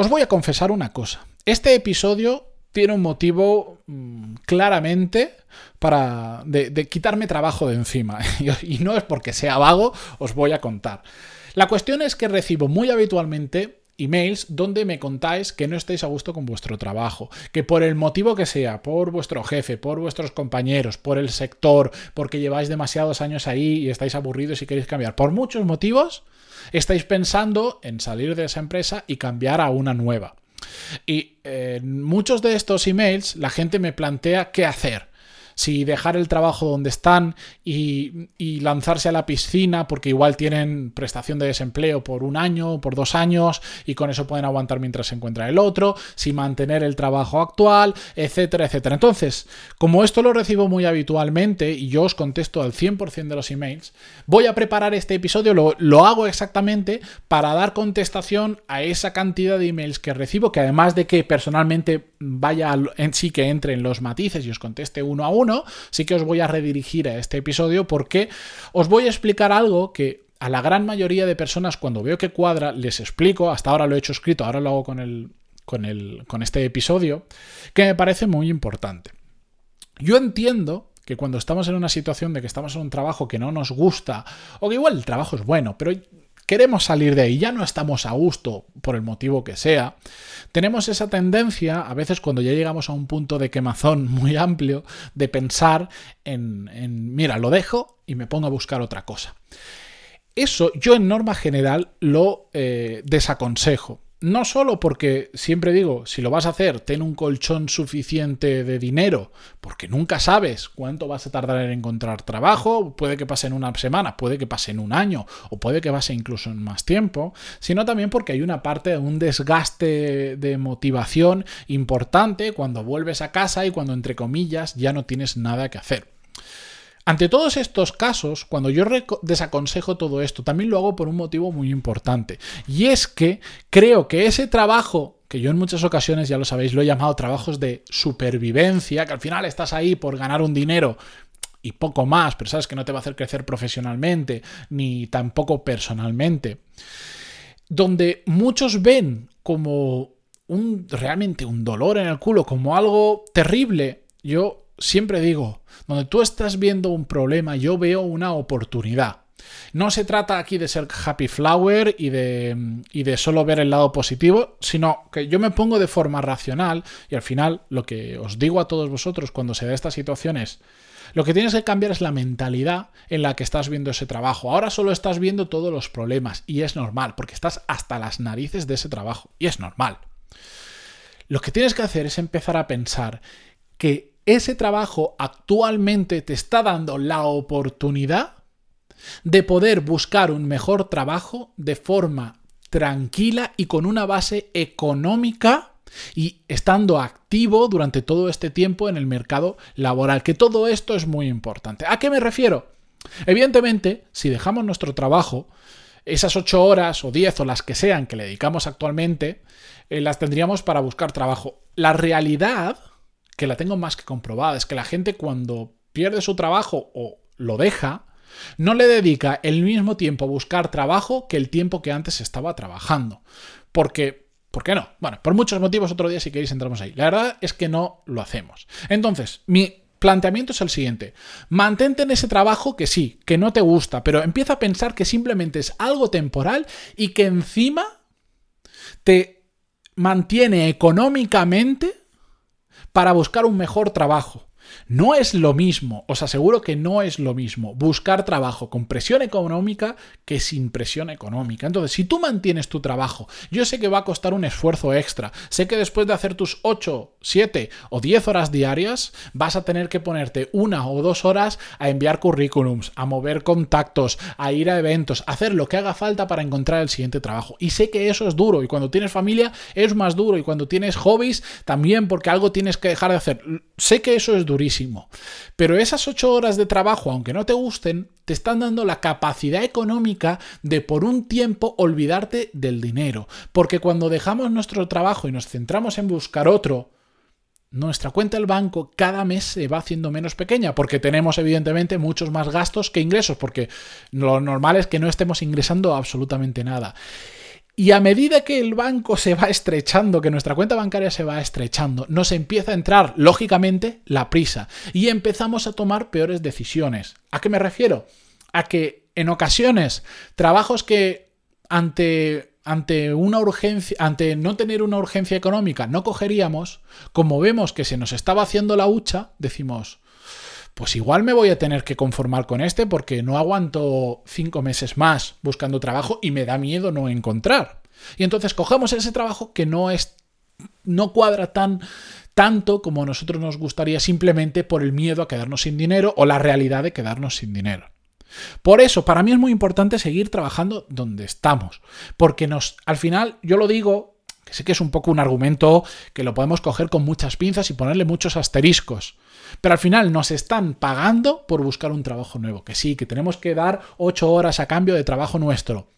Os voy a confesar una cosa, este episodio tiene un motivo mmm, claramente para de, quitarme trabajo de encima y no es porque sea vago, os voy a contar. La cuestión es que recibo muy habitualmente emails donde me contáis que no estáis a gusto con vuestro trabajo, que por el motivo que sea, por vuestro jefe, por vuestros compañeros, por el sector, porque lleváis demasiados años ahí y estáis aburridos y queréis cambiar, por muchos motivos, estáis pensando en salir de esa empresa y cambiar a una nueva. Y eh, en muchos de estos emails la gente me plantea qué hacer si dejar el trabajo donde están y, lanzarse a la piscina porque igual tienen prestación de desempleo por un año, por dos años y con eso pueden aguantar mientras se encuentra el otro, si mantener el trabajo actual, etcétera, etcétera. Entonces, como esto lo recibo muy habitualmente y yo os contesto al 100% de los emails, voy a preparar este episodio, lo, lo hago exactamente para dar contestación a esa cantidad de emails que recibo, que además de que personalmente vaya en sí que entre en los matices y os conteste uno a uno, sí que os voy a redirigir a este episodio porque os voy a explicar algo que a la gran mayoría de personas cuando veo que cuadra les explico, hasta ahora lo he hecho escrito, ahora lo hago con, el, con, el, con este episodio, que me parece muy importante. Yo entiendo que cuando estamos en una situación de que estamos en un trabajo que no nos gusta, o que igual el trabajo es bueno, pero queremos salir de ahí, ya no estamos a gusto por el motivo que sea, tenemos esa tendencia, a veces cuando ya llegamos a un punto de quemazón muy amplio, de pensar en, en mira, lo dejo y me pongo a buscar otra cosa. Eso yo en norma general lo eh, desaconsejo. No solo porque siempre digo, si lo vas a hacer, ten un colchón suficiente de dinero, porque nunca sabes cuánto vas a tardar en encontrar trabajo, puede que pase en una semana, puede que pase en un año, o puede que pase incluso en más tiempo, sino también porque hay una parte de un desgaste de motivación importante cuando vuelves a casa y cuando, entre comillas, ya no tienes nada que hacer. Ante todos estos casos, cuando yo desaconsejo todo esto, también lo hago por un motivo muy importante. Y es que creo que ese trabajo que yo en muchas ocasiones, ya lo sabéis, lo he llamado trabajos de supervivencia, que al final estás ahí por ganar un dinero y poco más, pero sabes que no te va a hacer crecer profesionalmente ni tampoco personalmente, donde muchos ven como un realmente un dolor en el culo, como algo terrible, yo siempre digo, donde tú estás viendo un problema, yo veo una oportunidad. No se trata aquí de ser happy flower y de, y de, solo ver el lado positivo, sino que yo me pongo de forma racional y al final lo que os digo a todos vosotros cuando se da esta situación es, lo que tienes que cambiar es la mentalidad en la que estás viendo ese trabajo. Ahora solo estás viendo todos los problemas y es normal, porque estás hasta las narices de ese trabajo y es normal. Lo que tienes que hacer es empezar a pensar que ese trabajo actualmente te está dando la oportunidad de poder buscar un mejor trabajo de forma tranquila y con una base económica y estando activo durante todo este tiempo en el mercado laboral, que todo esto es muy importante. ¿A qué me refiero? Evidentemente, si dejamos nuestro trabajo, esas ocho horas o diez o las que sean que le dedicamos actualmente, eh, las tendríamos para buscar trabajo. La realidad que la tengo más que comprobada, es que la gente cuando pierde su trabajo o lo deja, no le dedica el mismo tiempo a buscar trabajo que el tiempo que antes estaba trabajando. Porque, ¿por qué no? Bueno, por muchos motivos, otro día si queréis entramos ahí. La verdad es que no lo hacemos. Entonces, mi planteamiento es el siguiente. Mantente en ese trabajo que sí, que no te gusta, pero empieza a pensar que simplemente es algo temporal y que encima te mantiene económicamente para buscar un mejor trabajo. No es lo mismo, os aseguro que no es lo mismo buscar trabajo con presión económica que sin presión económica. Entonces, si tú mantienes tu trabajo, yo sé que va a costar un esfuerzo extra, sé que después de hacer tus 8, 7 o 10 horas diarias, vas a tener que ponerte una o dos horas a enviar currículums, a mover contactos, a ir a eventos, a hacer lo que haga falta para encontrar el siguiente trabajo. Y sé que eso es duro y cuando tienes familia es más duro y cuando tienes hobbies también porque algo tienes que dejar de hacer. Sé que eso es pero esas ocho horas de trabajo, aunque no te gusten, te están dando la capacidad económica de por un tiempo olvidarte del dinero. Porque cuando dejamos nuestro trabajo y nos centramos en buscar otro, nuestra cuenta del banco cada mes se va haciendo menos pequeña porque tenemos evidentemente muchos más gastos que ingresos porque lo normal es que no estemos ingresando absolutamente nada. Y a medida que el banco se va estrechando, que nuestra cuenta bancaria se va estrechando, nos empieza a entrar, lógicamente, la prisa y empezamos a tomar peores decisiones. ¿A qué me refiero? A que en ocasiones trabajos que ante ante una urgencia, ante no tener una urgencia económica, no cogeríamos, como vemos que se nos estaba haciendo la hucha, decimos, pues igual me voy a tener que conformar con este porque no aguanto cinco meses más buscando trabajo y me da miedo no encontrar. Y entonces cogemos ese trabajo que no es no cuadra tan tanto como a nosotros nos gustaría simplemente por el miedo a quedarnos sin dinero o la realidad de quedarnos sin dinero. Por eso, para mí es muy importante seguir trabajando donde estamos, porque nos, al final, yo lo digo, que sé que es un poco un argumento que lo podemos coger con muchas pinzas y ponerle muchos asteriscos, pero al final nos están pagando por buscar un trabajo nuevo, que sí, que tenemos que dar ocho horas a cambio de trabajo nuestro.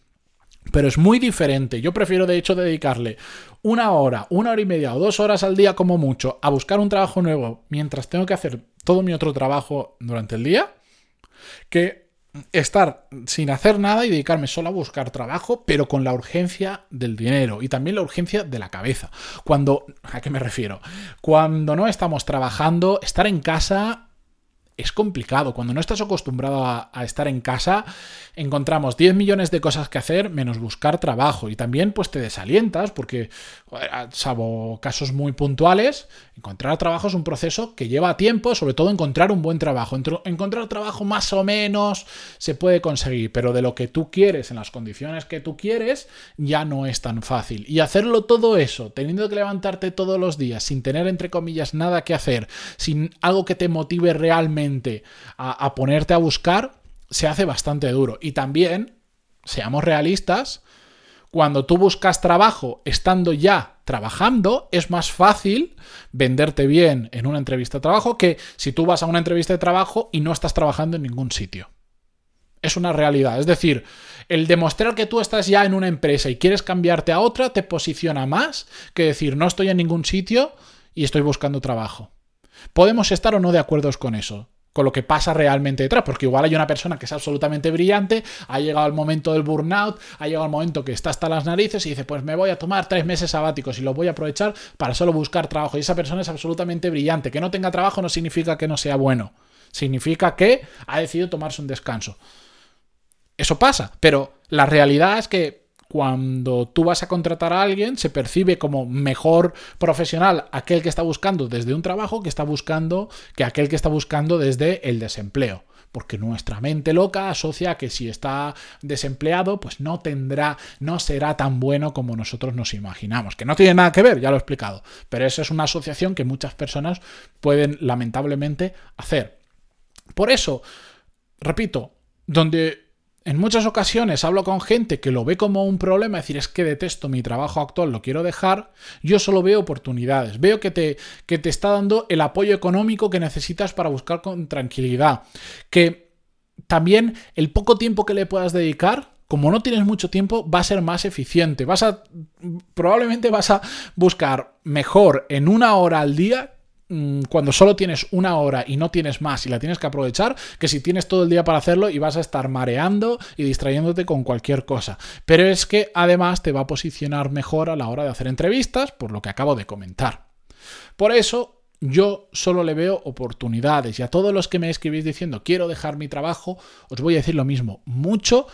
Pero es muy diferente. Yo prefiero, de hecho, dedicarle una hora, una hora y media o dos horas al día como mucho a buscar un trabajo nuevo mientras tengo que hacer todo mi otro trabajo durante el día que estar sin hacer nada y dedicarme solo a buscar trabajo, pero con la urgencia del dinero y también la urgencia de la cabeza. Cuando, ¿a qué me refiero? Cuando no estamos trabajando, estar en casa es complicado. Cuando no estás acostumbrado a, estar en casa, encontramos 10 millones de cosas que hacer menos buscar trabajo. Y también pues te desalientas porque, salvo casos muy puntuales, encontrar trabajo es un proceso que lleva tiempo, sobre todo encontrar un buen trabajo. Encontrar trabajo más o menos se puede conseguir, pero de lo que tú quieres, en las condiciones que tú quieres, ya no es tan fácil. Y hacerlo todo eso, teniendo que levantarte todos los días, sin tener, entre comillas, nada que hacer, sin algo que te motive realmente, a, ponerte a buscar, se hace bastante duro. Y también, seamos realistas, cuando tú buscas trabajo estando ya trabajando, es más fácil venderte bien en una entrevista de trabajo que si tú vas a una entrevista de trabajo y no estás trabajando en ningún sitio. Es una realidad. Es decir, el demostrar que tú estás ya en una empresa y quieres cambiarte a otra te posiciona más que decir no estoy en ningún sitio y estoy buscando trabajo. Podemos estar o no de acuerdo con eso con lo que pasa realmente detrás, porque igual hay una persona que es absolutamente brillante, ha llegado el momento del burnout, ha llegado el momento que está hasta las narices y dice, pues me voy a tomar tres meses sabáticos y los voy a aprovechar para solo buscar trabajo. Y esa persona es absolutamente brillante. Que no tenga trabajo no significa que no sea bueno, significa que ha decidido tomarse un descanso. Eso pasa, pero la realidad es que cuando tú vas a contratar a alguien, se percibe como mejor profesional aquel que está buscando desde un trabajo que está buscando que aquel que está buscando desde el desempleo. Porque nuestra mente loca asocia que si está desempleado, pues no tendrá, no será tan bueno como nosotros nos imaginamos. Que no tiene nada que ver, ya lo he explicado. Pero esa es una asociación que muchas personas pueden lamentablemente hacer. Por eso, repito, donde en muchas ocasiones hablo con gente que lo ve como un problema, es decir, es que detesto mi trabajo actual, lo quiero dejar, yo solo veo oportunidades, veo que te, que te está dando el apoyo económico que necesitas para buscar con tranquilidad, que también el poco tiempo que le puedas dedicar, como no tienes mucho tiempo, va a ser más eficiente, vas a, probablemente vas a buscar mejor en una hora al día cuando solo tienes una hora y no tienes más y la tienes que aprovechar, que si tienes todo el día para hacerlo y vas a estar mareando y distrayéndote con cualquier cosa. Pero es que además te va a posicionar mejor a la hora de hacer entrevistas, por lo que acabo de comentar. Por eso yo solo le veo oportunidades y a todos los que me escribís diciendo quiero dejar mi trabajo, os voy a decir lo mismo, mucho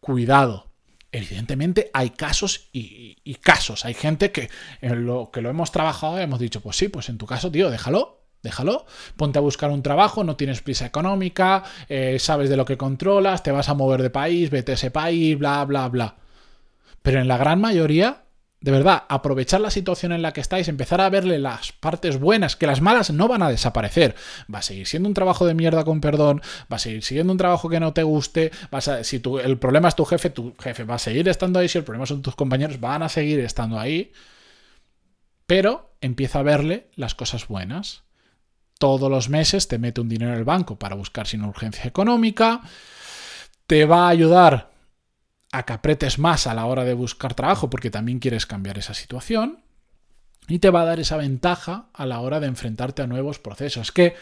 cuidado, evidentemente hay casos y, casos. Hay gente que en lo que lo hemos trabajado hemos dicho, pues sí, pues en tu caso, tío, déjalo. déjalo. Ponte a buscar un trabajo, no tienes prisa económica, eh, sabes de lo que controlas, te vas a mover de país, vete a ese país, bla, bla, bla. Pero en la gran mayoría, de verdad, aprovechar la situación en la que estáis, empezar a verle las partes buenas, que las malas no van a desaparecer. Va a seguir siendo un trabajo de mierda con perdón, va a seguir siendo un trabajo que no te guste, vas a, si tu, el problema es tu jefe, tu jefe va a seguir estando ahí, si el problema son tus compañeros, van a seguir estando ahí. Pero empieza a verle las cosas buenas. Todos los meses te mete un dinero en el banco para buscar sin urgencia económica. Te va a ayudar a más a la hora de buscar trabajo porque también quieres cambiar esa situación y te va a dar esa ventaja a la hora de enfrentarte a nuevos procesos. Es que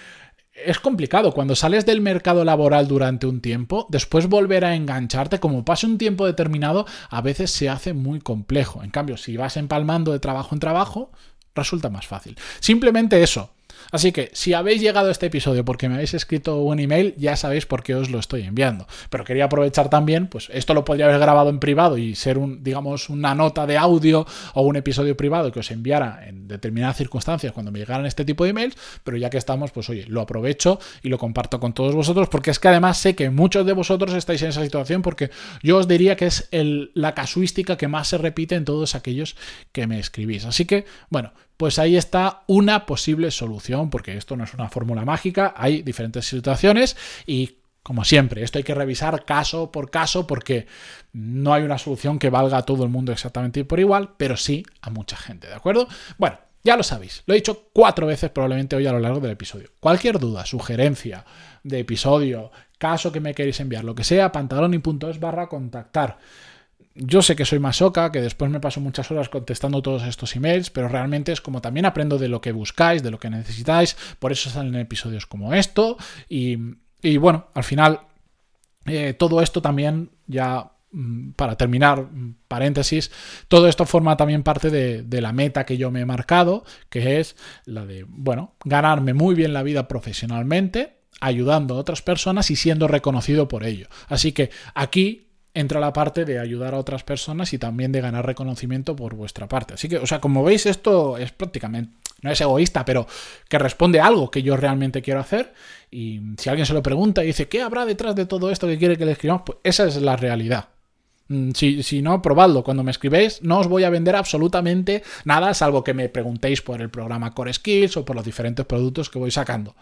es complicado cuando sales del mercado laboral durante un tiempo, después volver a engancharte, como pasa un tiempo determinado, a veces se hace muy complejo. En cambio, si vas empalmando de trabajo en trabajo, resulta más fácil. Simplemente eso, Así que si habéis llegado a este episodio porque me habéis escrito un email, ya sabéis por qué os lo estoy enviando. Pero quería aprovechar también, pues esto lo podría haber grabado en privado y ser un, digamos, una nota de audio o un episodio privado que os enviara en determinadas circunstancias cuando me llegaran este tipo de emails, pero ya que estamos, pues oye, lo aprovecho y lo comparto con todos vosotros porque es que además sé que muchos de vosotros estáis en esa situación porque yo os diría que es la casuística que más se repite en todos aquellos que me escribís. Así que, bueno, pues ahí está una posible solución, porque esto no es una fórmula mágica, hay diferentes situaciones y como siempre, esto hay que revisar caso por caso porque no hay una solución que valga a todo el mundo exactamente por igual, pero sí a mucha gente, ¿de acuerdo? Bueno, ya lo sabéis, lo he dicho cuatro veces probablemente hoy a lo largo del episodio. Cualquier duda, sugerencia de episodio, caso que me queréis enviar, lo que sea, pantaloni.es barra contactar yo sé que soy masoca, que después me paso muchas horas contestando todos estos emails, pero realmente es como también aprendo de lo que buscáis, de lo que necesitáis, por eso salen episodios como esto y, bueno, al final eh, todo esto también ya mm, para terminar, mm, paréntesis, todo esto forma también parte de, de, la meta que yo me he marcado, que es la de, bueno, ganarme muy bien la vida profesionalmente, ayudando a otras personas y siendo reconocido por ello. Así que aquí entra la parte de ayudar a otras personas y también de ganar reconocimiento por vuestra parte. Así que, o sea, como veis, esto es prácticamente, no es egoísta, pero que responde a algo que yo realmente quiero hacer. Y si alguien se lo pregunta y dice, ¿qué habrá detrás de todo esto que quiere que le escribamos? Pues esa es la realidad. Mm, si, si, no, probadlo. Cuando me escribéis, no os voy a vender absolutamente nada, salvo que me preguntéis por el programa Core Skills o por los diferentes productos que voy sacando.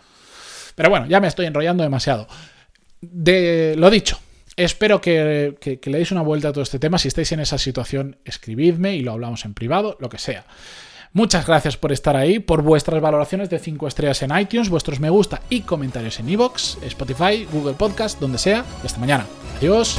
Pero bueno, ya me estoy enrollando demasiado. De lo dicho, Espero que, le deis una vuelta a todo este tema. Si estáis en esa situación, escribidme y lo hablamos en privado, lo que sea. Muchas gracias por estar ahí, por vuestras valoraciones de 5 estrellas en iTunes, vuestros me gusta y comentarios en iVoox, Spotify, Google Podcast, donde sea. Y hasta mañana. Adiós.